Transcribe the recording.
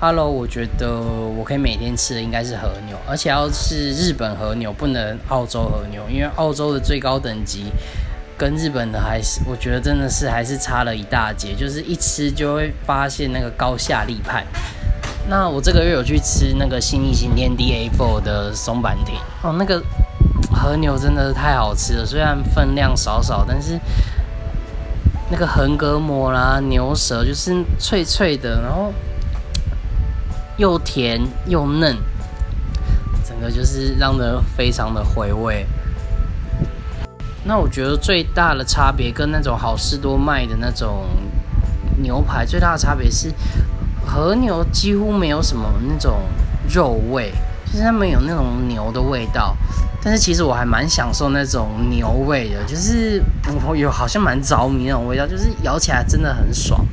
Hello，我觉得我可以每天吃的应该是和牛，而且要是日本和牛，不能澳洲和牛，因为澳洲的最高等级跟日本的还是，我觉得真的是还是差了一大截，就是一吃就会发现那个高下立判。那我这个月有去吃那个新一新天地 A Four 的松板亭哦，那个和牛真的是太好吃了，虽然分量少少，但是那个横膈膜啦、牛舌就是脆脆的，然后。又甜又嫩，整个就是让人非常的回味。那我觉得最大的差别跟那种好事多卖的那种牛排最大的差别是，和牛几乎没有什么那种肉味，就是它没有那种牛的味道。但是其实我还蛮享受那种牛味的，就是我有好像蛮着迷那种味道，就是咬起来真的很爽。